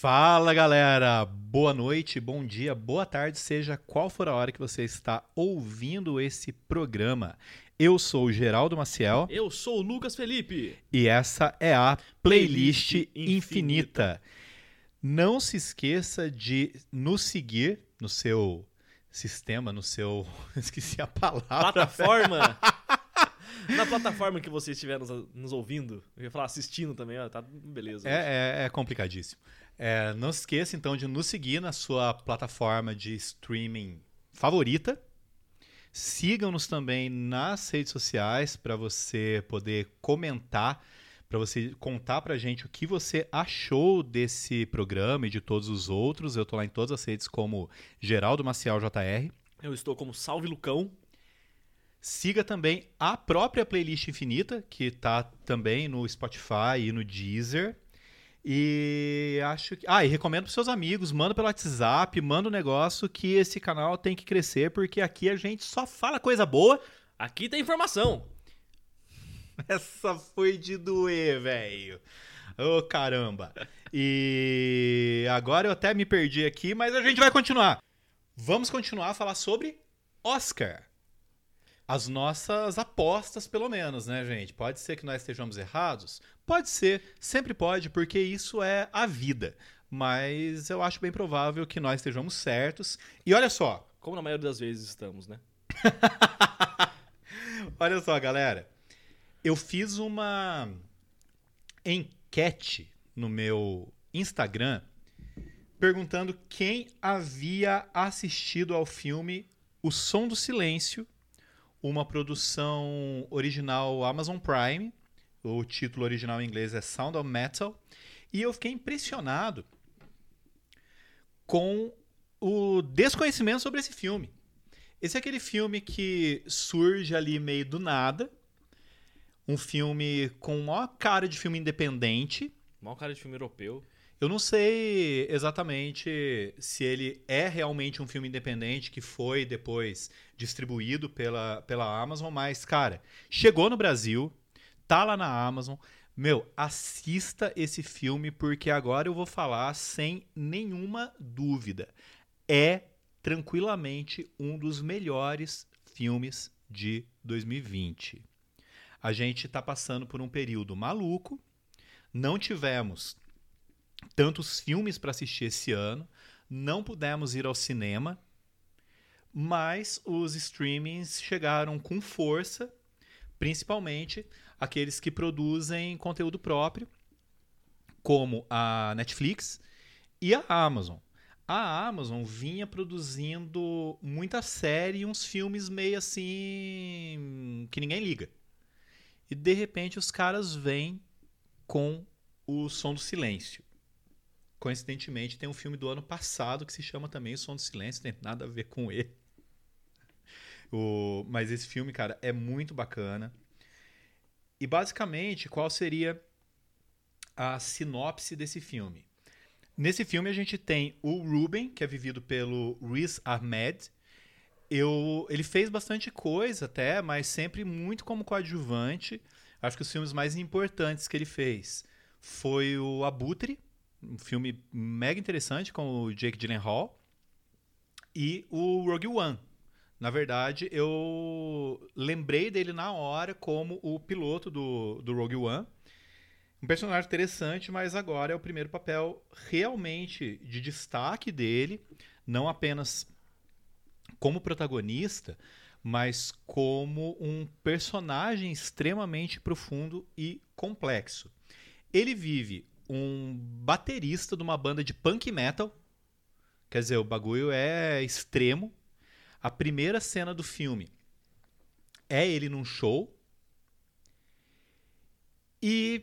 Fala galera, boa noite, bom dia, boa tarde, seja qual for a hora que você está ouvindo esse programa. Eu sou o Geraldo Maciel Eu sou o Lucas Felipe. e essa é a Playlist Playlist Infinita. Infinita. Não se esqueça de nos seguir no seu sistema, no seu. Esqueci a palavra. Plataforma. Na plataforma que você estiver nos, nos ouvindo, eu ia falar assistindo também, ó, tá beleza. É, é, é complicadíssimo. É, não se esqueça então de nos seguir na sua plataforma de streaming favorita. Sigam-nos também nas redes sociais para você poder comentar, para você contar pra gente o que você achou desse programa e de todos os outros. Eu tô lá em todas as redes como Geraldo Maciel JR. Eu estou como Salve Lucão. Siga também a própria playlist infinita, que tá também no Spotify e no Deezer. E acho que. Ah, e recomendo pros seus amigos, manda pelo WhatsApp, manda um negócio que esse canal tem que crescer, porque aqui a gente só fala coisa boa. Aqui tem informação. Essa foi de doer, velho. Ô, caramba. E agora eu até me perdi aqui, mas a gente vai continuar. Vamos continuar a falar sobre Oscar. As nossas apostas, pelo menos, né, gente? Pode ser que nós estejamos errados? Pode ser, sempre pode, porque isso é a vida. Mas eu acho bem provável que nós estejamos certos. E olha só, Como na maioria das vezes estamos, né? Olha só, galera. Eu fiz uma enquete no meu Instagram perguntando quem havia assistido ao filme O Som do Silêncio, uma produção original Amazon Prime. O título original em inglês é Sound of Metal. E eu fiquei impressionado com o desconhecimento sobre esse filme. Esse é aquele filme que surge ali meio do nada. Um filme com maior cara de filme independente. Mal cara de filme europeu. Eu não sei exatamente se ele é realmente um filme independente que foi depois distribuído pela, pela Amazon, mas, cara, chegou no Brasil, tá lá na Amazon. Meu, assista esse filme porque agora eu vou falar sem nenhuma dúvida. É tranquilamente um dos melhores filmes de 2020. A gente está passando por um período maluco. Não tivemos tantos filmes para assistir esse ano, não pudemos ir ao cinema, mas os streamings chegaram com força, principalmente aqueles que produzem conteúdo próprio, como a Netflix e a Amazon. A Amazon vinha produzindo muita série e uns filmes meio assim que ninguém liga. E de repente os caras vêm com o Som do Silêncio. Coincidentemente, tem um filme do ano passado que se chama também O Som do Silêncio, tem nada a ver com ele. O... Mas esse filme, cara, é muito bacana. E basicamente, qual seria a sinopse desse filme? Nesse filme a gente tem o Ruben, que é vivido pelo Riz Ahmed. Eu, ele fez bastante coisa até, mas sempre muito como coadjuvante. Acho que os filmes mais importantes que ele fez foi o Abutre, um filme mega interessante com o Jake Gyllenhaal, e o Rogue One. Na verdade, eu lembrei dele na hora como o piloto do, do Rogue One. Um personagem interessante, mas agora é o primeiro papel realmente de destaque dele, não apenas como protagonista, mas como um personagem extremamente profundo e complexo. Ele vive um baterista de uma banda de punk metal. Quer dizer, o bagulho é extremo. A primeira cena do filme é ele num show. E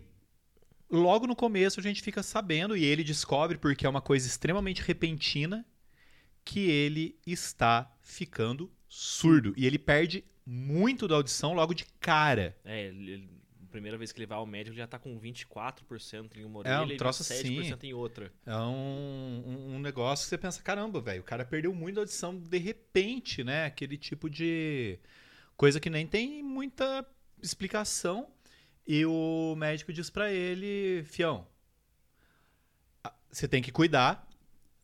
logo no começo a gente fica sabendo, e ele descobre, porque é uma coisa extremamente repentina, que ele está ficando surdo. E ele perde muito da audição logo de cara. É, ele, primeira vez que ele vai ao médico, ele já tá com 24% em uma É, um orelha troço e 7% em outra. É um, um- um negócio que você pensa, caramba, velho, o cara perdeu muito a audição de repente, né? Aquele tipo de coisa que nem tem muita explicação. E o médico diz pra ele, fião, você tem que cuidar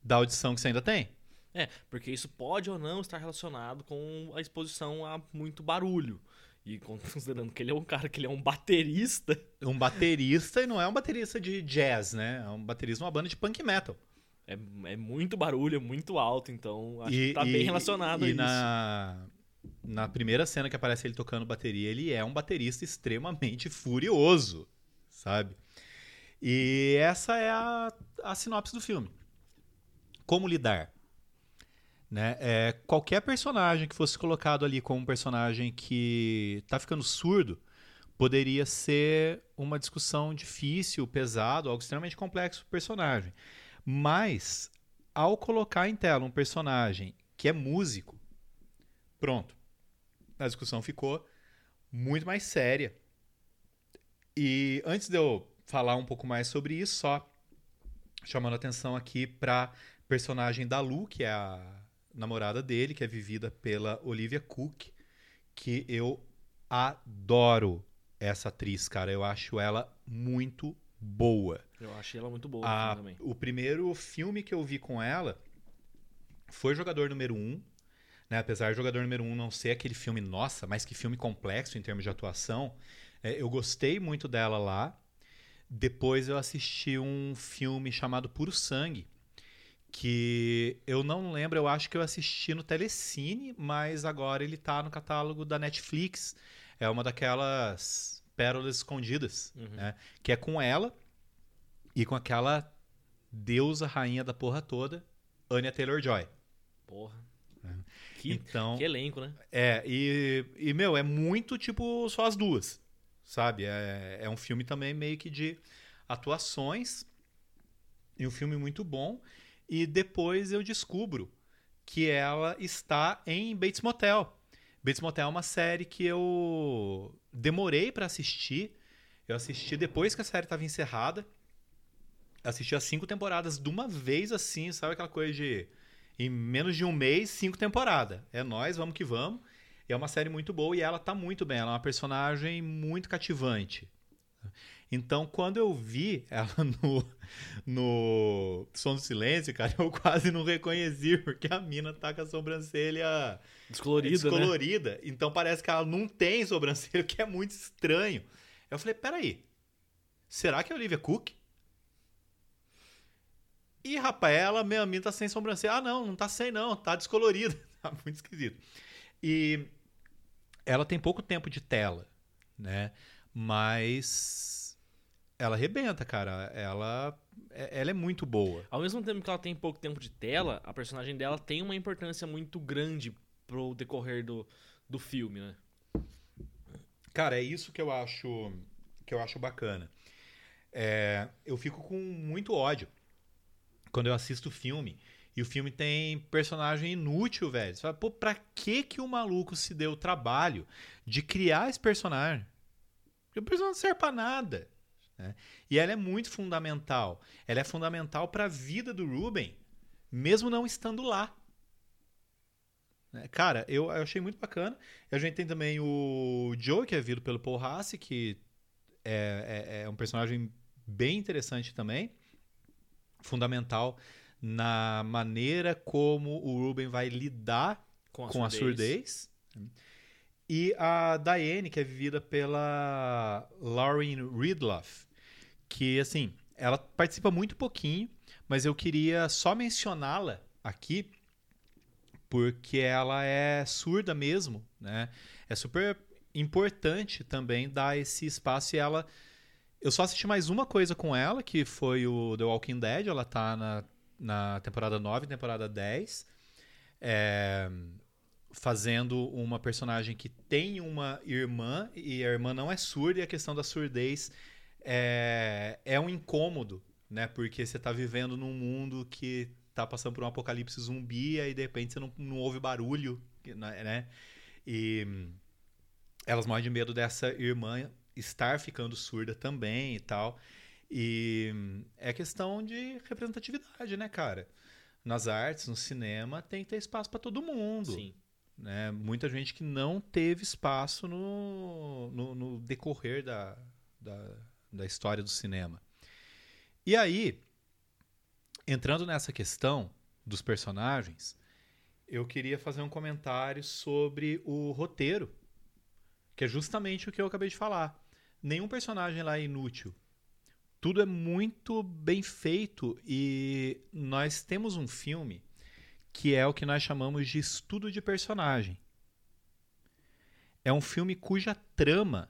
da audição que você ainda tem. É, porque isso pode ou não estar relacionado com a exposição a muito barulho. E considerando que ele é um cara que ele é um baterista. Um baterista e não é um baterista de jazz, né? É um baterista de uma banda de punk metal. É, é muito barulho, é muito alto, então acho E- que tá e- bem relacionado e a isso. na, na primeira cena que aparece ele tocando bateria, ele é um baterista extremamente furioso, sabe? E essa é a, a sinopse do filme. Como lidar? Né? É, qualquer personagem que fosse colocado ali como um personagem que tá ficando surdo poderia ser uma discussão difícil, pesado, algo extremamente complexo pro personagem. Mas ao colocar em tela um personagem que é músico, pronto. A discussão ficou muito mais séria. E antes de eu falar um pouco mais sobre isso, só chamando atenção aqui para personagem da Lu, que é a namorada dele, que é vivida pela Olivia Cook, que eu adoro essa atriz, cara. Eu acho ela muito boa. Eu achei ela muito boa A- também. o primeiro filme que eu vi com ela foi Jogador Número 1. Né? Apesar de Jogador Número 1 não ser aquele filme, nossa, mas que filme complexo em termos de atuação, é, eu gostei muito dela lá. Depois eu assisti um filme chamado Puro Sangue, que eu não lembro, eu acho que eu assisti no Telecine, mas agora ele tá no catálogo da Netflix. É uma daquelas pérolas escondidas, Uhum. né? Que é com ela e com aquela deusa rainha da porra toda, Anya Taylor-Joy. Porra. Que, Então, que elenco, né? é, e, e, meu, é muito tipo só as duas, sabe? É, é um filme também meio que de atuações e um filme muito bom. E depois eu descubro que ela está em Bates Motel. Bates Motel é uma série que eu demorei pra assistir. Eu assisti depois que a série estava encerrada. Assisti as cinco temporadas de uma vez assim, sabe aquela coisa de em menos de um mês, cinco temporadas. É nós, vamos que vamos. E é uma série muito boa e ela tá muito bem. Ela é uma personagem muito cativante. Então, quando eu vi ela no, no Som do Silêncio, cara, eu quase não reconheci, porque a mina tá com a sobrancelha Descolorida, né? descolorida. Então parece que ela não tem sobrancelha, o que é muito estranho. Eu falei, peraí, será que é a Olivia Cook? E, rapaz, ela, minha mina tá sem sobrancelha. Ah, não, não tá sem não, tá descolorida. Tá muito esquisito. E ela tem pouco tempo de tela, né? Mas ela arrebenta, cara. Ela, é- ela é muito boa. Ao mesmo tempo que ela tem pouco tempo de tela, a personagem dela tem uma importância muito grande pro decorrer do, do filme, né? Cara, é isso que eu acho que eu acho bacana. É, eu fico com muito ódio quando eu assisto o filme e o filme tem personagem inútil, velho. Você fala, pô, pra que que o maluco se deu o trabalho de criar esse personagem? Porque o personagem não serve pra nada. Né? E ela é muito fundamental. Ela é fundamental pra vida do Ruben, mesmo não estando lá. né? Cara, eu, eu achei muito bacana. A gente tem também o Joe, que é vindo pelo Paul Hassi, que é, é- é um personagem bem interessante também. Fundamental na maneira como o Ruben vai lidar Com a com a surdez. surdez. E a Diane, que é vivida pela Lauren Ridloff, que, assim, ela participa muito pouquinho, mas eu queria só mencioná-la aqui, porque ela é surda mesmo, né? É super importante também dar esse espaço e ela... Eu só assisti mais uma coisa com ela, que foi o The Walking Dead, ela tá na, na temporada 9 e temporada 10. É, fazendo uma personagem que tem uma irmã e a irmã não é surda e a questão da surdez é, é um incômodo, né? Porque você tá vivendo num mundo que tá passando por um apocalipse zumbi e de repente você não, não ouve barulho, né? E hum, elas morrem de medo dessa irmã estar ficando surda também e tal. E é questão de representatividade, né, cara? Nas artes, no cinema, tem que ter espaço para todo mundo Sim. né? Muita gente que não teve espaço no, no, no decorrer da, da, da história do cinema. E aí, entrando nessa questão dos personagens, eu queria fazer um comentário sobre o roteiro, que é justamente o que eu acabei de falar. Nenhum personagem lá é inútil. Tudo é muito bem feito e nós temos um filme que é o que nós chamamos de estudo de personagem. É um filme cuja trama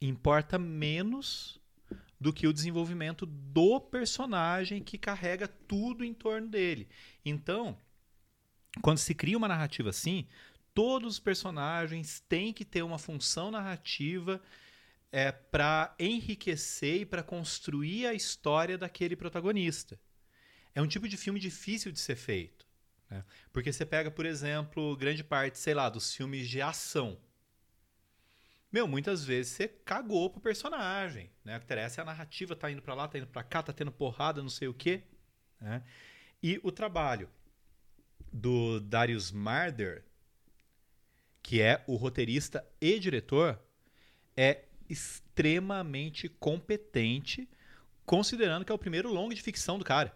importa menos do que o desenvolvimento do personagem que carrega tudo em torno dele. Então, quando se cria uma narrativa assim, todos os personagens têm que ter uma função narrativa é, para enriquecer e para construir a história daquele protagonista. É um tipo de filme difícil de ser feito. Né? Porque você pega, por exemplo, grande parte, sei lá, dos filmes de ação. Meu, muitas vezes você cagou pro personagem, né? O que interessa é a narrativa, tá indo para lá, tá indo para cá, tá tendo porrada, não sei o quê. Né? E o trabalho do Darius Marder, que é o roteirista e diretor, é extremamente competente, considerando que é o primeiro longo de ficção do cara.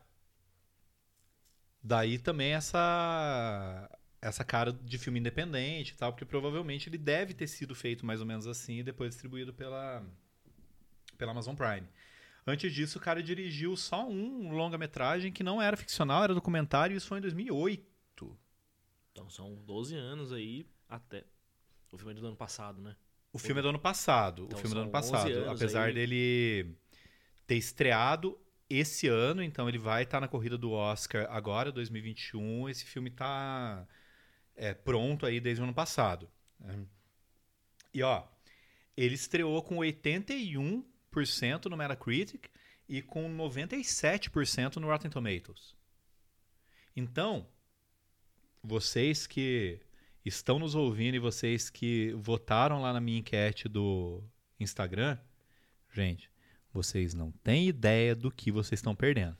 Daí também essa essa cara de filme independente e tal, porque provavelmente ele deve ter sido feito mais ou menos assim e depois distribuído pela pela Amazon Prime. Antes disso, o cara dirigiu só um longa-metragem que não era ficcional, era documentário, e isso foi em 2008. Então são 12 anos aí até. O filme é do ano passado, né? O filme é do ano passado. Então, o filme é do ano passado. Apesar aí... dele ter estreado esse ano, então ele vai estar tá na corrida do Oscar agora, 2021. Esse filme está é, pronto aí desde o ano passado. Né? E ó, ele estreou com 81% no Metacritic e com 97% no Rotten Tomatoes. Então, vocês que estão nos ouvindo e vocês que votaram lá na minha enquete do Instagram, gente, vocês não têm ideia do que vocês estão perdendo.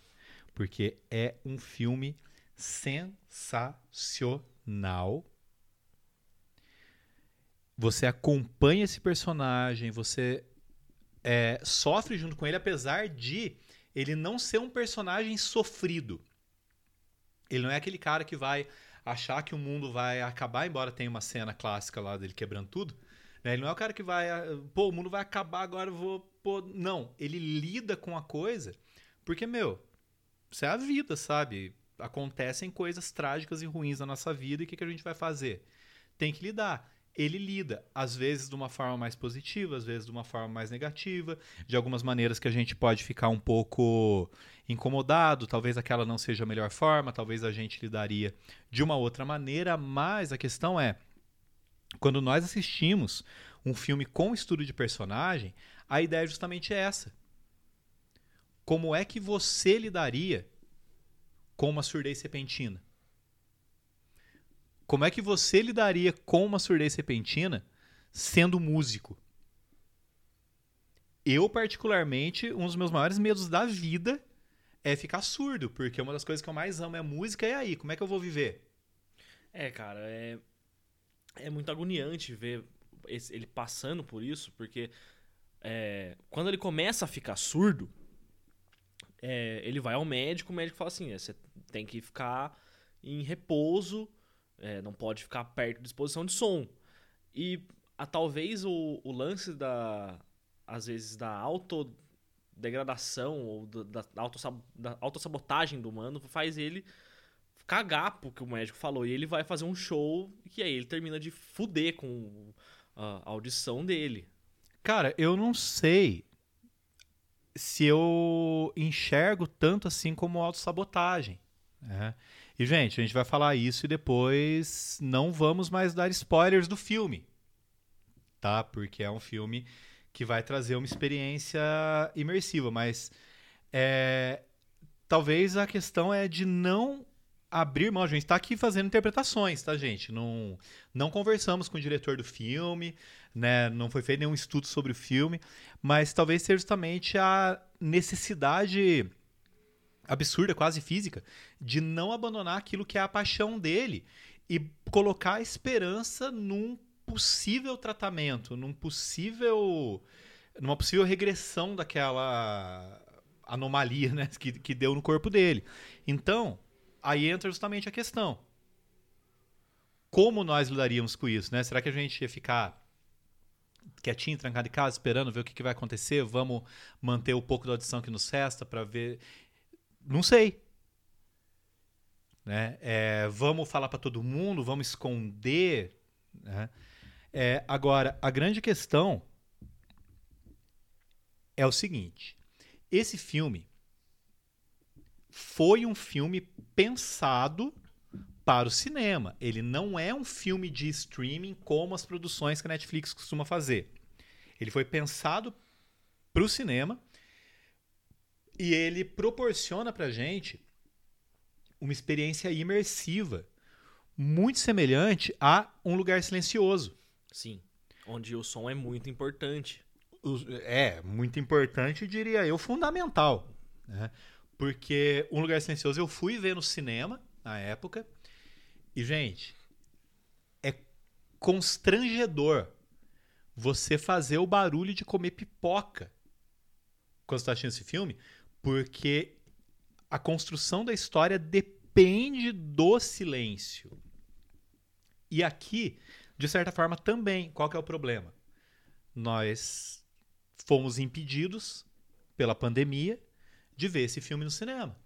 Porque é um filme sensacional. Você acompanha esse personagem, você é, sofre junto com ele, apesar de ele não ser um personagem sofrido. Ele não é aquele cara que vai achar que o mundo vai acabar, embora tenha uma cena clássica lá dele quebrando tudo. Né? Ele não é o cara que vai, pô, o mundo vai acabar agora, eu vou. Pô. Não, ele lida com a coisa, porque, meu, isso é a vida, sabe? Acontecem coisas trágicas e ruins na nossa vida e o que, que a gente vai fazer? Tem que lidar ele lida, às vezes de uma forma mais positiva, às vezes de uma forma mais negativa, de algumas maneiras que a gente pode ficar um pouco incomodado, talvez aquela não seja a melhor forma, talvez a gente lidaria de uma outra maneira, mas a questão é, quando nós assistimos um filme com estudo de personagem, a ideia é justamente essa. Como é que você lidaria com uma surdez repentina? Como é que você lidaria com uma surdez repentina sendo músico? Eu, particularmente, um dos meus maiores medos da vida é ficar surdo, porque uma das coisas que eu mais amo é música, e aí? Como é que eu vou viver? É, cara, é, é muito agoniante ver esse, ele passando por isso, porque é, quando ele começa a ficar surdo, é, ele vai ao médico, o médico fala assim: é, você tem que ficar em repouso é, não pode ficar perto de exposição de som. E a, talvez o, o lance da. Às vezes da autodegradação ou da, da autossabotagem do humano faz ele cagar pro que o médico falou. E ele vai fazer um show que aí ele termina de fuder com a audição dele. Cara, eu não sei se eu enxergo tanto assim como autossabotagem. Né? E, gente, a gente vai falar isso e depois não vamos mais dar spoilers do filme. Tá? Porque é um filme que vai trazer uma experiência imersiva. Mas é, talvez a questão é de não abrir mão. A gente está aqui fazendo interpretações, tá, gente? Não, não conversamos com o diretor do filme, né? não foi feito nenhum estudo sobre o filme, mas talvez seja justamente a necessidade absurda, quase física, de não abandonar aquilo que é a paixão dele e colocar a esperança num possível tratamento, num possível numa possível regressão daquela anomalia né, que, que deu no corpo dele. Então, aí entra justamente a questão. Como nós lidaríamos com isso? Né? Será que a gente ia ficar quietinho, trancado em casa, esperando ver o que, que vai acontecer? Vamos manter o pouco da audição que nos resta para ver. Não sei. Né? É, vamos falar para todo mundo, vamos esconder. Né? É, agora, a grande questão é o seguinte: esse filme foi um filme pensado para o cinema. Ele não é um filme de streaming como as produções que a Netflix costuma fazer. Ele foi pensado para o cinema e ele proporciona para gente uma experiência imersiva muito semelhante a Um Lugar Silencioso. Sim, onde o som é muito importante. É, muito importante, diria eu, fundamental. Né? Porque Um Lugar Silencioso eu fui ver no cinema na época. E, gente, é constrangedor você fazer o barulho de comer pipoca quando você está assistindo esse filme, porque a construção da história depende do silêncio. E aqui, de certa forma, também, qual que é o problema? Nós fomos impedidos pela pandemia de ver esse filme no cinema.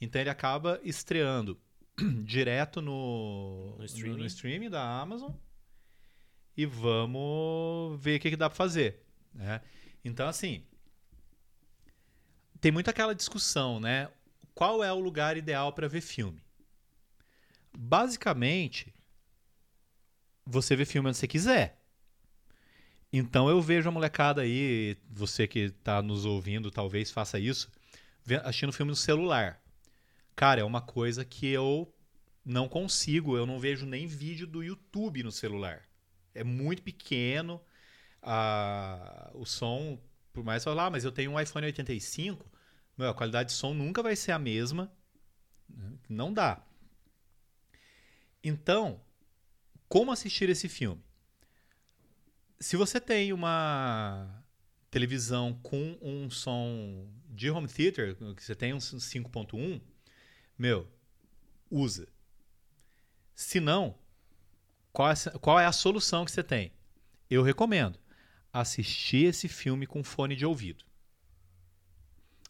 Então ele acaba estreando direto no, No streaming. no, no streaming da Amazon e vamos ver o que, que dá para fazer. Né? Então, assim, tem muito aquela discussão, né? Qual é o lugar ideal para ver filme? Basicamente, você vê filme onde você quiser. Então eu vejo a molecada aí, você que está nos ouvindo, talvez faça isso, assistindo filme no celular. Cara, é uma coisa que eu não consigo, eu não vejo nem vídeo do YouTube no celular. É muito pequeno, a- o som, por mais falar, ah, mas eu tenho um iPhone 85, meu, a qualidade de som nunca vai ser a mesma. Não dá. Então, como assistir esse filme? Se você tem uma televisão com um som de home theater, que você tem um 5.1, meu, usa. Se não, qual é, a- qual é a solução que você tem? Eu recomendo assistir esse filme com fone de ouvido.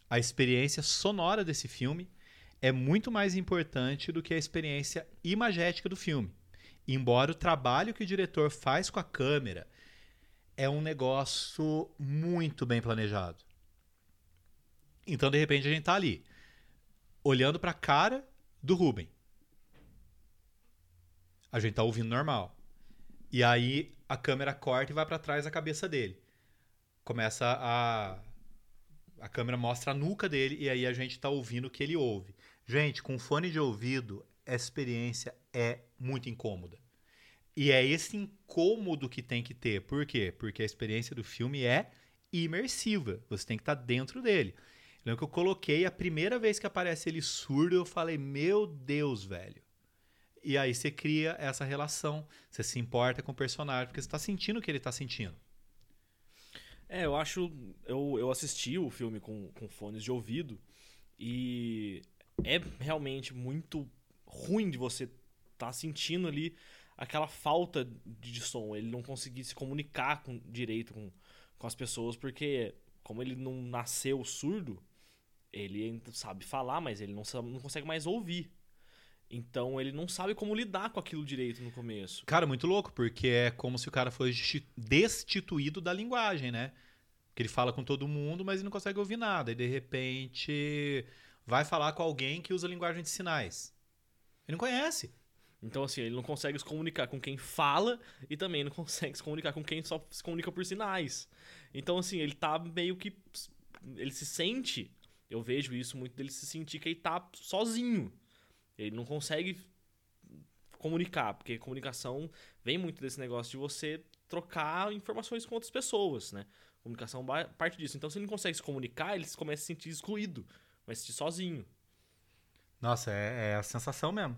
A experiência sonora desse filme é muito mais importante do que a experiência imagética do filme. Embora o trabalho que o diretor faz com a câmera é um negócio muito bem planejado. Então, de repente, a gente tá ali, olhando para a cara do Ruben. A gente tá ouvindo normal. E aí a câmera corta e vai para trás da cabeça dele. Começa a a câmera mostra a nuca dele e aí a gente tá ouvindo o que ele ouve. Gente, com fone de ouvido, essa experiência é muito incômoda. E é esse incômodo que tem que ter. Por quê? Porque a experiência do filme é imersiva. Você tem que estar dentro dele. Lembro que eu coloquei a primeira vez que aparece ele surdo, eu falei, meu Deus, velho. E aí você cria essa relação. Você se importa com o personagem, porque você está sentindo o que ele está sentindo. É, eu acho. Eu, eu assisti o filme com, com fones de ouvido e é realmente muito ruim de você estar sentindo ali aquela falta de, de som. Ele não conseguir se comunicar com, direito com, com as pessoas, porque como ele não nasceu surdo, ele sabe falar, mas ele não, sabe- não consegue mais ouvir. Então ele não sabe como lidar com aquilo direito no começo. Cara, muito louco, porque é como se o cara fosse desti- destituído da linguagem, né? Que ele fala com todo mundo, mas ele não consegue ouvir nada. E de repente vai falar com alguém que usa linguagem de sinais. Ele não conhece. Então, assim, ele não consegue se comunicar com quem fala e também não consegue se comunicar com quem só se comunica por sinais. Então, assim, ele tá meio que. Ele se sente. Eu vejo isso muito dele se sentir que ele tá sozinho. Ele não consegue comunicar, porque comunicação vem muito desse negócio de você trocar informações com outras pessoas, né? Comunicação parte disso. Então, se ele não consegue se comunicar, ele começa a se sentir excluído, vai se sentir sozinho. Nossa, é, é a sensação mesmo.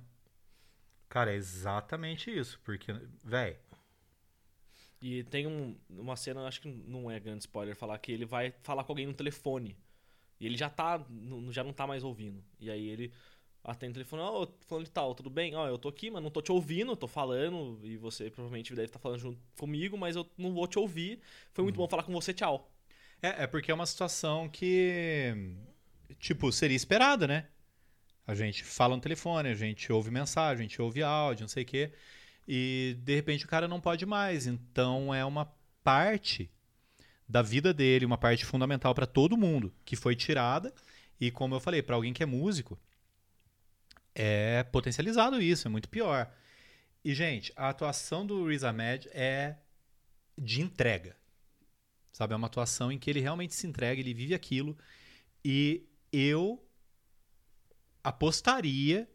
Cara, é exatamente isso. Porque, velho, E tem um- uma cena, acho que não é grande spoiler, falar que ele vai falar com alguém no telefone. E ele já tá, não- já não tá mais ouvindo. E aí ele atende o telefone, ó, falando de tal, tudo bem? Ó, eu tô aqui, mas não tô te ouvindo, tô falando, e você provavelmente deve estar falando junto comigo, mas eu não vou te ouvir. Foi muito bom falar com você, tchau. É, é porque é uma situação que, tipo, seria esperada, né? A gente fala no telefone, a gente ouve mensagem, a gente ouve áudio, não sei o quê. E de repente o cara não pode mais. Então é uma parte da vida dele, uma parte fundamental para todo mundo, que foi tirada. E como eu falei, para alguém que é músico, é potencializado isso, é muito pior. E, gente, a atuação do Riz Ahmed é de entrega. Sabe? É uma atuação em que ele realmente se entrega, ele vive aquilo. E eu apostaria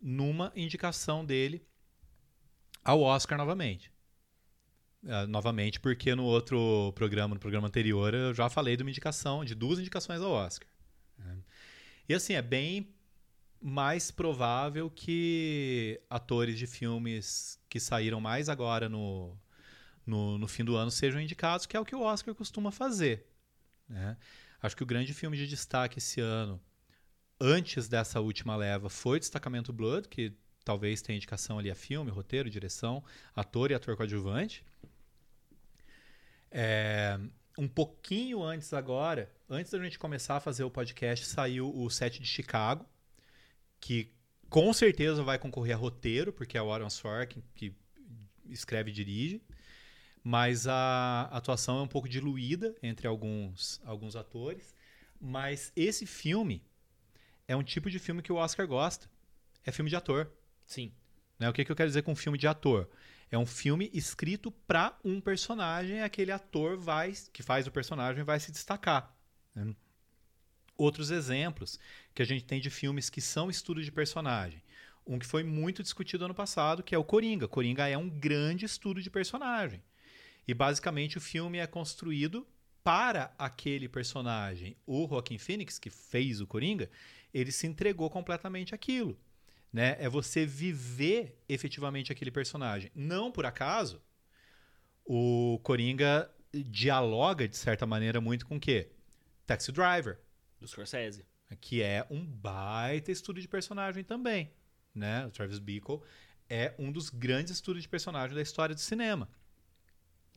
numa indicação dele ao Oscar novamente. Ah, novamente, porque no outro programa, no programa anterior, eu já falei de uma indicação, de duas indicações ao Oscar. né? E assim, é bem mais provável que atores de filmes que saíram mais agora no, no, no fim do ano sejam indicados, que é o que o Oscar costuma fazer. né? Acho que o grande filme de destaque esse ano, antes dessa última leva, foi Destacamento Blood, que talvez tenha indicação ali a filme, roteiro, direção, ator e ator coadjuvante. É, um pouquinho antes agora, antes da gente começar a fazer o podcast, saiu o set de Chicago, que com certeza vai concorrer a roteiro, porque é o Aaron Sorkin que escreve e dirige. Mas a atuação é um pouco diluída entre alguns, alguns atores. Mas esse filme é um tipo de filme que o Oscar gosta. É filme de ator. Sim. Né? O que, que eu quero dizer com filme de ator? É um filme escrito para um personagem, aquele ator vai, que faz o personagem vai se destacar. né? Outros exemplos que a gente tem de filmes que são estudo de personagem. Um que foi muito discutido ano passado, que é o Coringa. Coringa é um grande estudo de personagem. E basicamente o filme é construído para aquele personagem. O Joaquin Phoenix, que fez o Coringa, ele se entregou completamente àquilo né? É você viver efetivamente aquele personagem. Não por acaso, o Coringa dialoga de certa maneira muito com o quê? Taxi Driver, Do Scorsese. que é um baita estudo de personagem também, né? O Travis Bickle é um dos grandes estudos de personagem da história do cinema.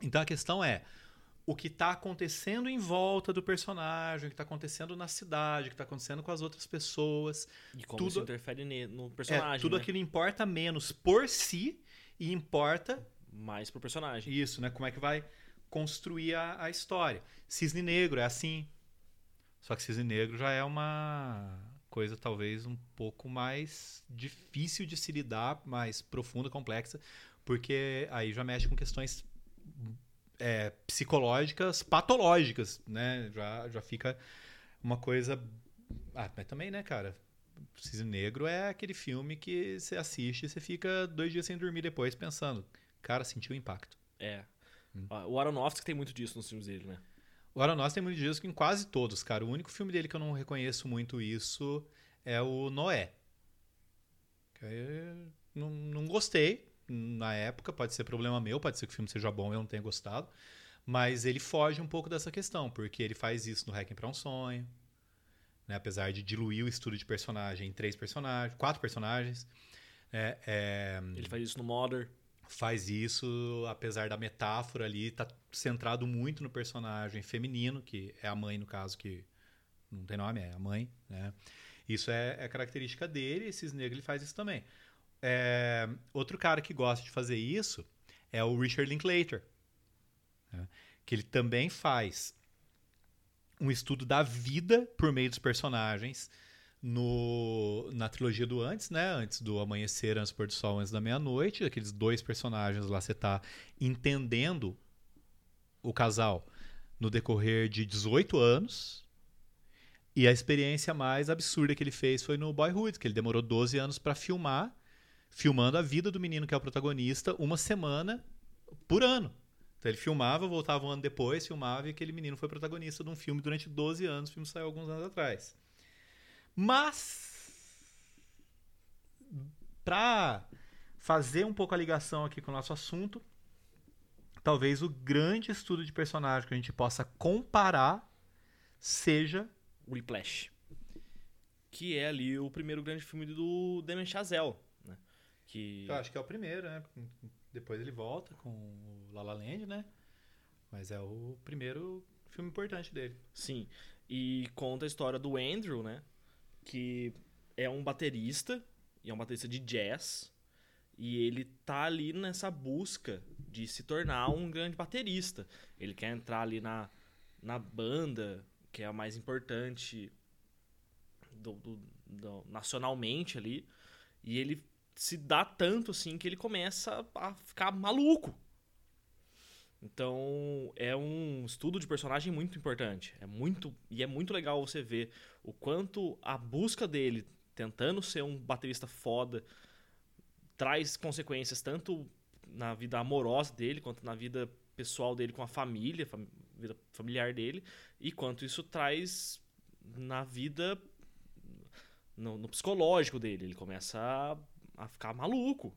Então a questão é o que está acontecendo em volta do personagem, o que está acontecendo na cidade, o que está acontecendo com as outras pessoas. E como Tudo- isso interfere no personagem. é, tudo né? aquilo importa menos por si e importa Mais pro personagem. isso, né? Como é que vai construir a, a história. Cisne Negro é assim. Só que Cisne Negro já é uma coisa talvez um pouco mais difícil de se lidar, mais profunda, complexa, porque aí já mexe com questões é, psicológicas, patológicas, né? Já, já fica uma coisa. Ah, mas também, né, cara? Cisne Negro é aquele filme que você assiste e você fica dois dias sem dormir depois pensando, cara, sentiu o impacto. É. Hum. Ah, O Aronofsky tem muito disso nos filmes dele, né? O Aronofsky tem muito disso em quase todos, cara. O único filme dele que eu não reconheço muito isso é o Noé. Aí, não, não gostei na época, pode ser problema meu, pode ser que o filme seja bom e eu não tenha gostado. Mas ele foge um pouco dessa questão, porque ele faz isso no Hacking para um Sonho. Né? Apesar de diluir o estudo de personagem em três personagens, quatro personagens. É, é, Ele faz isso no Mother. faz isso, apesar da metáfora ali, tá centrado muito no personagem feminino, que é a mãe, no caso, que não tem nome, é a mãe, né? Isso é, é característica dele, e esses negros ele faz isso também. É, outro cara que gosta de fazer isso é o Richard Linklater, né? que ele também faz um estudo da vida por meio dos personagens no, na trilogia do antes, né? Antes do amanhecer, antes do pôr do sol, antes da meia-noite. Aqueles dois personagens lá, você tá entendendo o casal no decorrer de 18 anos. E a experiência mais absurda que ele fez foi no Boyhood, que ele demorou 12 anos para filmar, filmando a vida do menino que é o protagonista, uma semana por ano. Então ele filmava, voltava um ano depois, filmava e aquele menino foi protagonista de um filme durante 12 anos. O filme saiu alguns anos atrás. Mas para fazer um pouco a ligação aqui com o nosso assunto, talvez o grande estudo de personagem que a gente possa comparar seja Whiplash. Que é ali o primeiro grande filme do Damien Chazelle? Que... Eu acho que é o primeiro, né? Depois ele volta com o La La Land, né? Mas é o primeiro filme importante dele. Sim. E conta a história do Andrew, né? Que é um baterista, e é um baterista de jazz. E ele tá ali nessa busca de se tornar um grande baterista. Ele quer entrar ali na, na banda, que é a mais importante do, do, do, nacionalmente ali. E ele se dá tanto assim que ele começa a ficar maluco. Então é um estudo de personagem muito importante. É muito e é muito legal você ver o quanto a busca dele tentando ser um baterista foda traz consequências tanto na vida amorosa dele quanto na vida pessoal dele com a família, fam vida familiar dele, e quanto isso traz na vida no, no psicológico dele. Ele começa a, a, ficar maluco.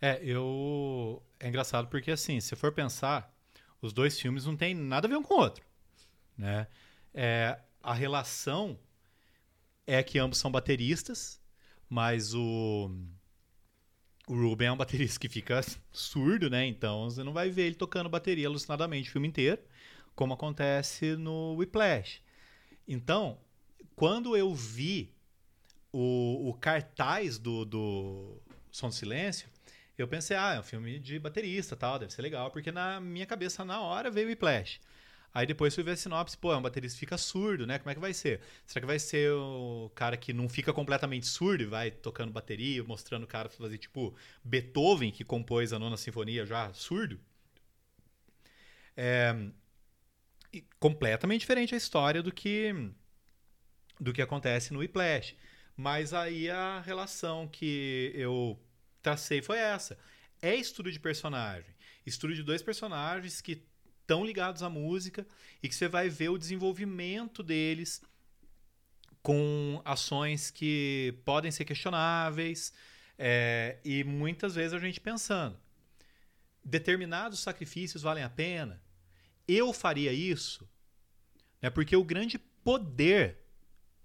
É, eu. É engraçado porque, assim, se for pensar, os dois filmes não tem nada a ver um com o outro. Né? É, a relação é que ambos são bateristas, mas o. O Ruben é um baterista que fica surdo, né? Então você não vai ver ele tocando bateria alucinadamente o filme inteiro, como acontece no Whiplash. Então, quando eu vi o, o cartaz do, do Som do Silêncio, eu pensei, ah, é um filme de baterista tal, deve ser legal, porque na minha cabeça, na hora, veio o Whiplash. Aí depois fui ver a sinopse, pô, é um baterista fica surdo, né? Como é que vai ser? Será que vai ser o cara que não fica completamente surdo e vai tocando bateria, mostrando o cara fazer tipo Beethoven, que compôs a nona sinfonia já surdo? É, completamente diferente a história do que do que acontece no Whiplash. Mas aí a relação que eu tracei foi essa. É estudo de personagem. Estudo de dois personagens que estão ligados à música e que você vai ver o desenvolvimento deles com ações que podem ser questionáveis é, e muitas vezes a gente pensando determinados sacrifícios valem a pena eu faria isso né, porque o grande poder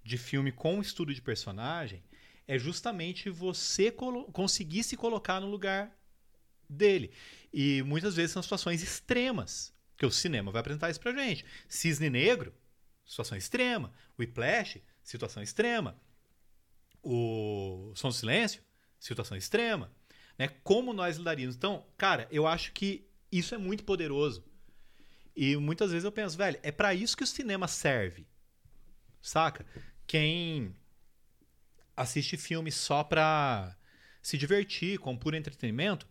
de filme com estudo de personagem é justamente você conseguir se colocar no lugar dele. E muitas vezes são situações extremas, que o cinema vai apresentar isso pra gente. Cisne Negro, situação extrema. Whiplash, situação extrema. O Som do Silêncio, situação extrema. Né? Como nós lidaríamos? Então, cara, eu acho que isso é muito poderoso. E muitas vezes eu penso, velho, é para isso que o cinema serve. Saca? Quem assiste filme só pra se divertir, com puro entretenimento,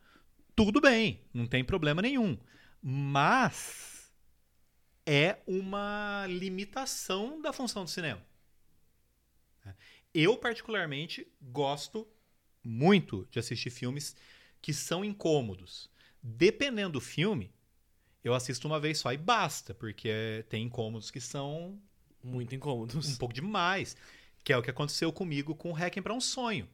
tudo bem, não tem problema nenhum. Mas é uma limitação da função do cinema. Eu, particularmente, gosto muito de assistir filmes que são incômodos. Dependendo do filme, eu assisto uma vez só e basta, porque tem incômodos que são muito incômodos. Um pouco demais. Que é o que aconteceu comigo com o Hacking para um Sonho.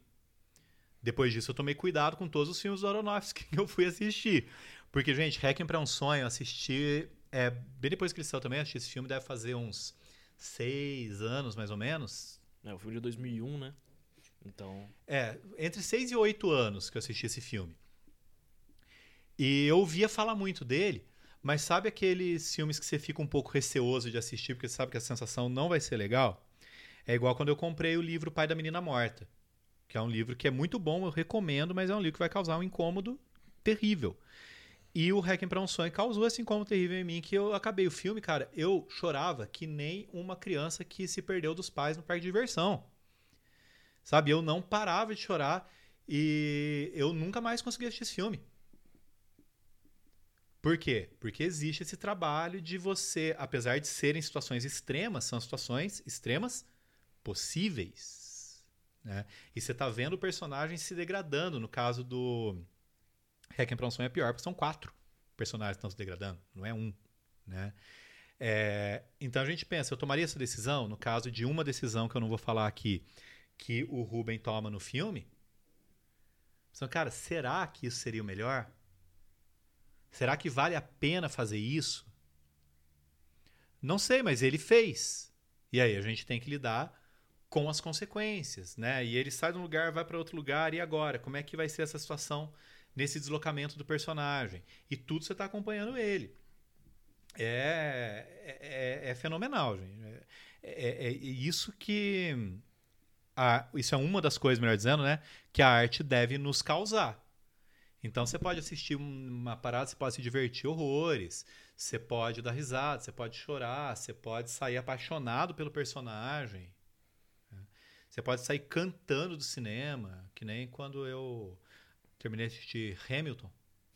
Depois disso, eu tomei cuidado com todos os filmes do Aronofsky que eu fui assistir. Porque, gente, Hacking para um Sonho, assisti. É, bem depois que ele saiu também, assisti esse filme, deve fazer uns seis anos, mais ou menos. É, o filme de 2001, né? Então. É, entre seis e oito anos que eu assisti esse filme. E eu ouvia falar muito dele. Mas sabe aqueles filmes que você fica um pouco receoso de assistir porque sabe que a sensação não vai ser legal? É igual quando eu comprei o livro Pai da Menina Morta, que é um livro que é muito bom, eu recomendo, mas é um livro que vai causar um incômodo terrível. E o Hacking para um Sonho causou esse incômodo terrível em mim que eu acabei o filme, cara, eu chorava que nem uma criança que se perdeu dos pais no parque de diversão. Sabe, eu não parava de chorar e eu nunca mais consegui assistir esse filme. Por quê? Porque existe esse trabalho de você, apesar de serem situações extremas, são situações extremas possíveis. Né? E você está vendo o personagem se degradando. No caso do Hacking Promoção é pior, porque são quatro personagens que estão se degradando, não é um. Né? É, então a gente pensa, eu tomaria essa decisão, no caso de uma decisão que eu não vou falar aqui, que o Ruben toma no filme. Então, cara, será que isso seria o melhor? Será que vale a pena fazer isso? Não sei, mas ele fez. E aí a gente tem que lidar com as consequências, né? E ele sai de um lugar, vai para outro lugar, e agora? Como é que vai ser essa situação nesse deslocamento do personagem? E tudo você está acompanhando ele. É, é, é, fenomenal, gente. É, é, é isso que. A, isso é uma das coisas, melhor dizendo, né? Que a arte deve nos causar. Então você pode assistir uma parada, você pode se divertir horrores, você pode dar risada, você pode chorar, você pode sair apaixonado pelo personagem. Né? Você pode sair cantando do cinema, que nem quando eu terminei de assistir Hamilton.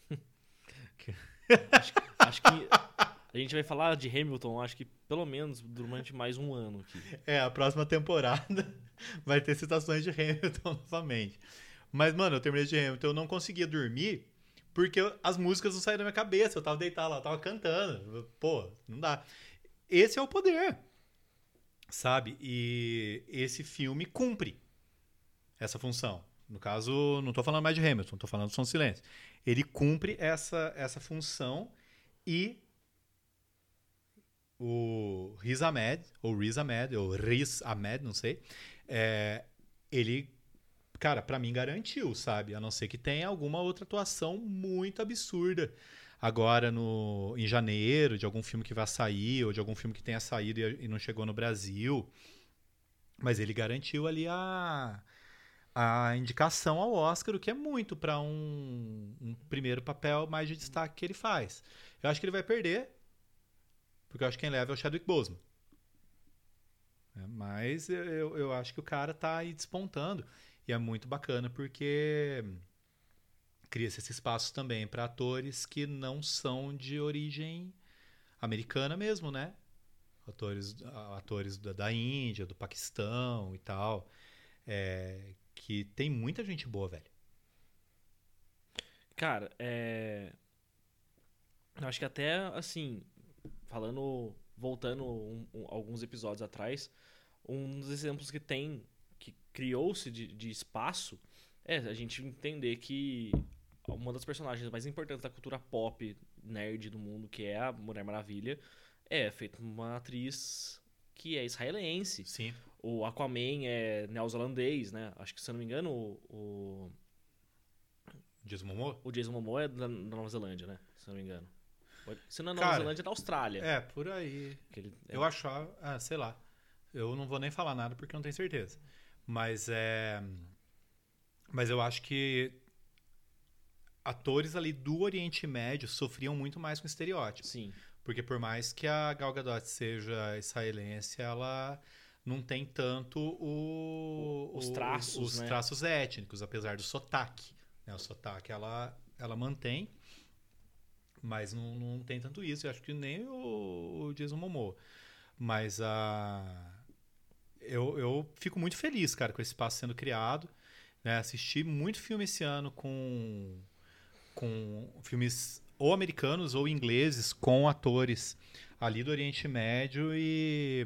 acho, acho que a gente vai falar de Hamilton, acho que pelo menos durante mais um ano aqui. É, a próxima temporada vai ter citações de Hamilton novamente. Mas, mano, eu terminei de Hamilton, eu não conseguia dormir porque as músicas não saíram da minha cabeça. Eu tava deitado lá, eu tava cantando. Pô, não dá. Esse é o poder. Sabe? E esse filme cumpre essa função. No caso, não tô falando mais de Hamilton, tô falando do Som Silêncio. Ele cumpre essa, essa função e o Riz Ahmed, ou Riz Ahmed, ou Riz Ahmed, não sei, é, ele, cara, para mim garantiu, sabe? A não ser que tenha alguma outra atuação muito absurda agora no, em janeiro, de algum filme que vai sair, ou de algum filme que tenha saído e, e não chegou no Brasil. Mas ele garantiu ali a, a indicação ao Oscar, o que é muito para um, um primeiro papel mais de destaque que ele faz. Eu acho que ele vai perder, porque eu acho que quem leva é o Chadwick Boseman. É, mas eu, eu acho que o cara tá aí despontando. É muito bacana porque cria-se esse espaço também para atores que não são de origem americana mesmo, né? Atores, atores da, da Índia, do Paquistão e tal. É, que tem muita gente boa, velho. Cara, é. Acho que até, assim, falando, voltando um, um, alguns episódios atrás, um dos exemplos que tem, que criou-se de, de espaço, é a gente entender que uma das personagens mais importantes da cultura pop nerd do mundo, que é a Mulher Maravilha, é feita por uma atriz que é israelense. Sim. O Aquaman é neozelandês, né? Acho que, se eu não me engano, o... Jason Momoa? O Jason Momoa é da, da Nova Zelândia, né? Se eu não me engano. Se não é Nova Zelândia, é da Austrália. É, por aí. É... Eu achava, ah, sei lá. Eu não vou nem falar nada porque eu não tenho certeza. Mas é. Mas eu acho que atores ali do Oriente Médio sofriam muito mais com estereótipo. Sim. Porque por mais que a Gal Gadot seja israelense, ela não tem tanto o, os traços, os né? traços étnicos, apesar do sotaque. Né? O sotaque ela, ela mantém. Mas não, não tem tanto isso. Eu acho que nem o, o Jason Momoa. Mas a. Eu, eu fico muito feliz, cara, com esse espaço sendo criado. Né? Assisti muito filme esse ano com, com filmes ou americanos ou ingleses com atores ali do Oriente Médio e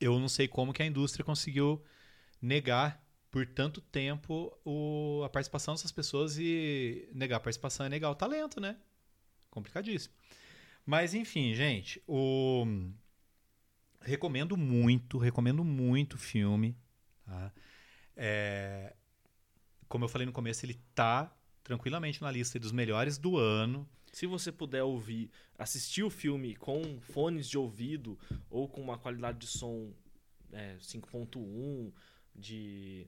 eu não sei como que a indústria conseguiu negar por tanto tempo o, a participação dessas pessoas e negar a participação é negar o talento, né? Complicadíssimo. Mas enfim, gente, o recomendo muito, recomendo muito o filme. Tá? É... Como eu falei no começo, ele tá tranquilamente na lista dos melhores do ano. Se você puder ouvir, assistir o filme com fones de ouvido ou com uma qualidade de som é, 5.1, de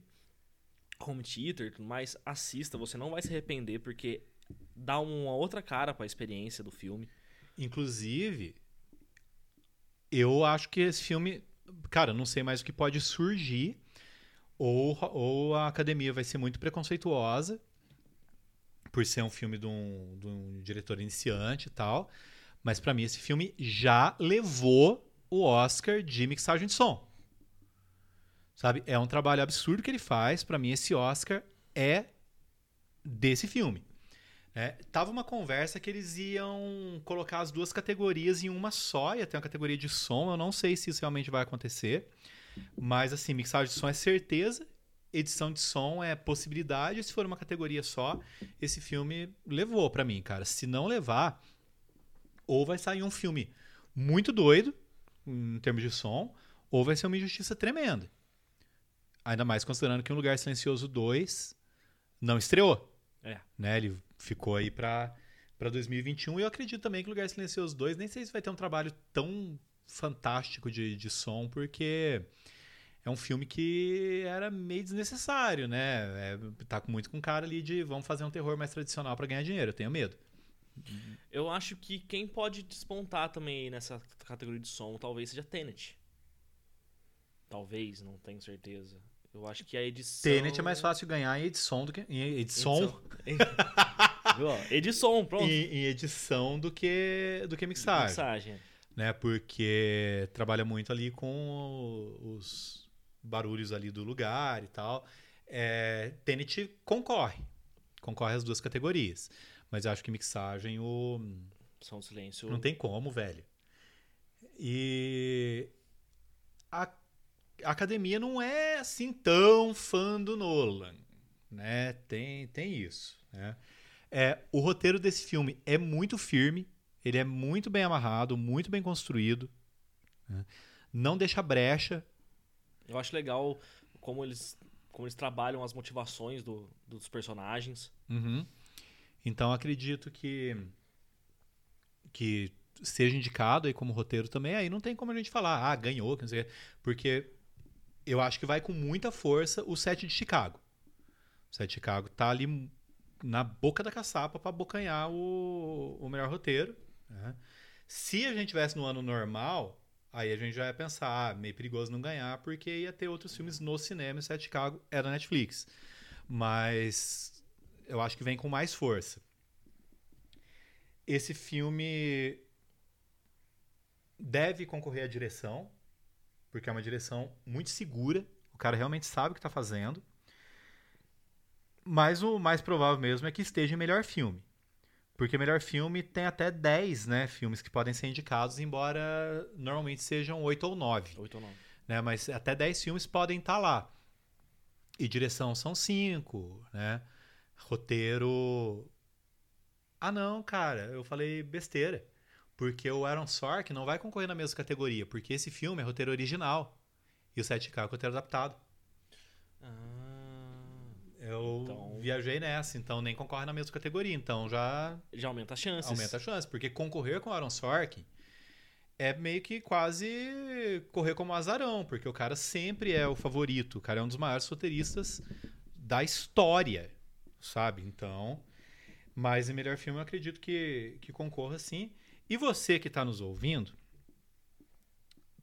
home theater e tudo mais, assista, você não vai se arrepender porque dá uma outra cara para a experiência do filme. Inclusive, eu acho que esse filme, cara, não sei mais o que pode surgir ou, ou a academia vai ser muito preconceituosa por ser um filme de um, de um diretor iniciante e tal. Mas para mim esse filme já levou o Oscar de mixagem de som. Sabe? É um trabalho absurdo que ele faz. Para mim, esse Oscar é desse filme. É, tava uma conversa que eles iam colocar as duas categorias em uma só, ia ter uma categoria de som. Eu não sei se isso realmente vai acontecer. Mas, assim, mixagem de som é certeza, edição de som é possibilidade. Se for uma categoria só, esse filme levou para mim, cara. Se não levar, ou vai sair um filme muito doido, em termos de som, ou vai ser uma injustiça tremenda. Ainda mais considerando que Um Lugar Silencioso 2 não estreou. É. Né? Ele ficou aí pra, pra 2021. E eu acredito também que Lugar Silencioso 2 nem sei se vai ter um trabalho tão fantástico de, de som, porque é um filme que era meio desnecessário, né? É, tá muito com cara ali de vamos fazer um terror mais tradicional pra ganhar dinheiro. Eu tenho medo. Eu acho que quem pode despontar também nessa categoria de som talvez seja Tenet. Talvez, não tenho certeza. Eu acho que a edição. Tenet é mais fácil ganhar em edição do que. Em edição. Ó? Edição, pronto. Em, em edição do que, do que mixagem. Mensagem. né? Porque trabalha muito ali com os barulhos ali do lugar e tal. É, Tenet concorre, concorre às duas categorias, mas eu acho que mixagem o do silêncio. não tem como, velho. E a, a academia não é assim tão fã do Nolan, né? Tem, tem isso, né? É, o roteiro desse filme é muito firme, ele é muito bem amarrado, muito bem construído, né? não deixa brecha. Eu acho legal como eles, como eles trabalham as motivações do- dos personagens. Uhum. Então acredito que que seja indicado aí como roteiro também. Aí não tem como a gente falar, ah, ganhou, que não sei o quê. porque eu acho que vai com muita força o set de Chicago. O set de Chicago tá ali na boca da caçapa para abocanhar o, o melhor roteiro. né? Se a gente tivesse no ano normal, aí a gente já ia pensar, ah, meio perigoso não ganhar, porque ia ter outros filmes no cinema e o set de Chicago da Netflix. Mas eu acho que vem com mais força. Esse filme deve concorrer à direção, porque é uma direção muito segura. O cara realmente sabe o que está fazendo. Mas o mais provável mesmo é que esteja em melhor filme. Porque melhor filme tem até 10 né, filmes que podem ser indicados, embora normalmente sejam 8 ou 9 8 ou 9. né? Mas até 10 filmes podem estar lá. E direção são 5, né? Roteiro. Ah, não, cara, eu falei besteira. Porque o Aaron Sorkin não vai concorrer na mesma categoria, porque esse filme é roteiro original. E o 7K é roteiro adaptado. Ah, viajei nessa, então nem concorre na mesma categoria. Então já já aumenta as chances. aumenta a chance. Porque concorrer com o Aaron Sorkin é meio que quase correr como azarão, porque o cara sempre é o favorito. O cara é um dos maiores roteiristas da história, sabe? Então, mas em melhor filme eu acredito que, que concorra sim. E você que está nos ouvindo,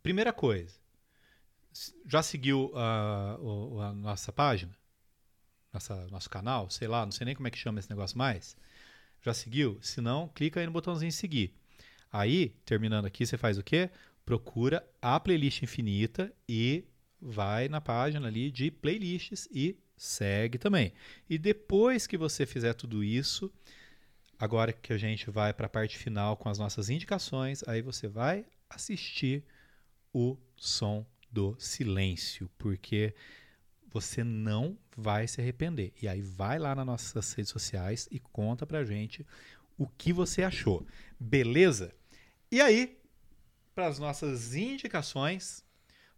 primeira coisa, já seguiu a, o- a nossa página? Nossa, nosso canal? Sei lá, não sei nem como é que chama esse negócio mais. Já seguiu? Se não, clica aí no botãozinho seguir. Aí, terminando aqui, você faz o quê? Procura a playlist infinita e vai na página ali de playlists e segue também. E depois que você fizer tudo isso, agora que a gente vai para a parte final com as nossas indicações, aí você vai assistir o som do silêncio, porque você não vai se arrepender. E aí vai lá nas nossas redes sociais e conta pra gente o que você achou. Beleza? E aí, para as nossas indicações,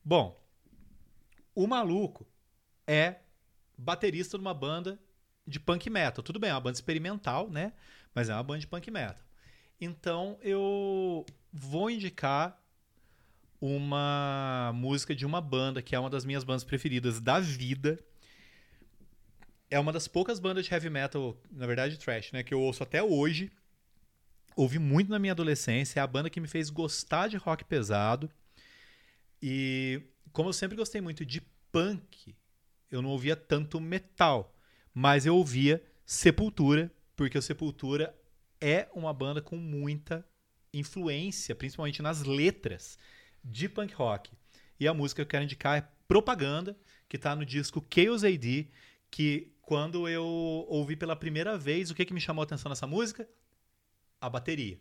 bom, o maluco é baterista de uma banda de punk metal. Tudo bem, é uma banda experimental, né? Mas é uma banda de punk metal. Então eu vou indicar uma música de uma banda que é uma das minhas bandas preferidas da vida. É uma das poucas bandas de heavy metal, na verdade thrash, né, que eu ouço até hoje. Ouvi muito na minha adolescência, é a banda que me fez gostar de rock pesado. E como eu sempre gostei muito de punk, eu não ouvia tanto metal, mas eu ouvia Sepultura, porque o Sepultura é uma banda com muita influência, principalmente nas letras de punk rock. E a música que eu quero indicar é Propaganda, que está no disco Chaos AD, que quando eu ouvi pela primeira vez, o que, que me chamou a atenção nessa música? A bateria.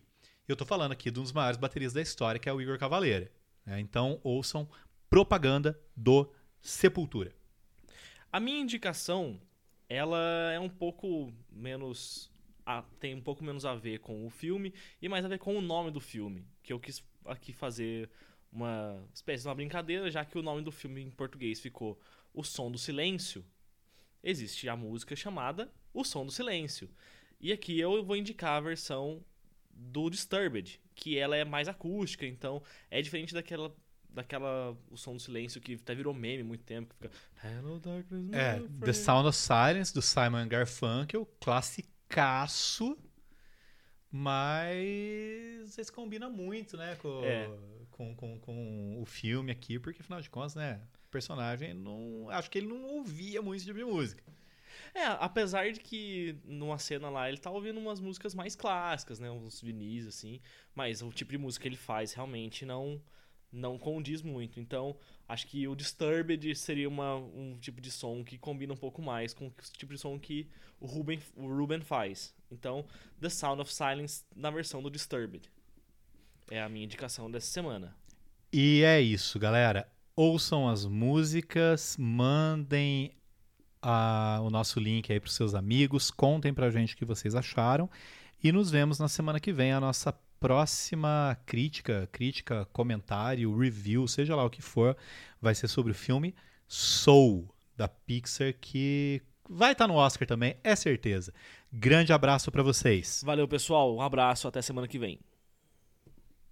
Eu tô falando aqui de um dos maiores bateristas da história, que é o Igor Cavaleira. né? Então ouçam Propaganda do Sepultura. A minha indicação, ela é um pouco menos. a- tem um pouco menos a ver com o filme e mais a ver com o nome do filme. Que eu quis aqui fazer uma espécie de uma brincadeira, já que o nome do filme em português ficou O Som do Silêncio. Existe a música chamada O Som do Silêncio. E aqui eu vou indicar a versão do Disturbed, que ela é mais acústica, então é diferente daquela daquela o som do silêncio que até virou meme há muito tempo, que fica Hello Darkness. É, friend." The Sound of Silence, do Simon Garfunkel, classicaço, mas eles combinam muito, né, com, É. com, com, com o filme aqui, porque afinal de contas, né, o personagem, não, acho que ele não ouvia muito esse tipo de música. É, apesar de que numa cena lá ele tá ouvindo umas músicas mais clássicas, né, uns vinis assim, mas o tipo de música que ele faz realmente não não condiz muito. Então, acho que o Disturbed seria uma, um tipo de som que combina um pouco mais com o tipo de som que o Ruben, o Ruben faz. Então, The Sound of Silence na versão do Disturbed. É a minha indicação dessa semana. E é isso, galera. Ouçam as músicas, mandem ah, o nosso link aí para seus amigos, contem pra gente o que vocês acharam e nos vemos na semana que vem a nossa próxima crítica, crítica, comentário, review, seja lá o que for, vai ser sobre o filme Soul da Pixar que vai estar no Oscar também, é certeza. Grande abraço pra vocês. Valeu, pessoal. Um abraço. Até semana que vem.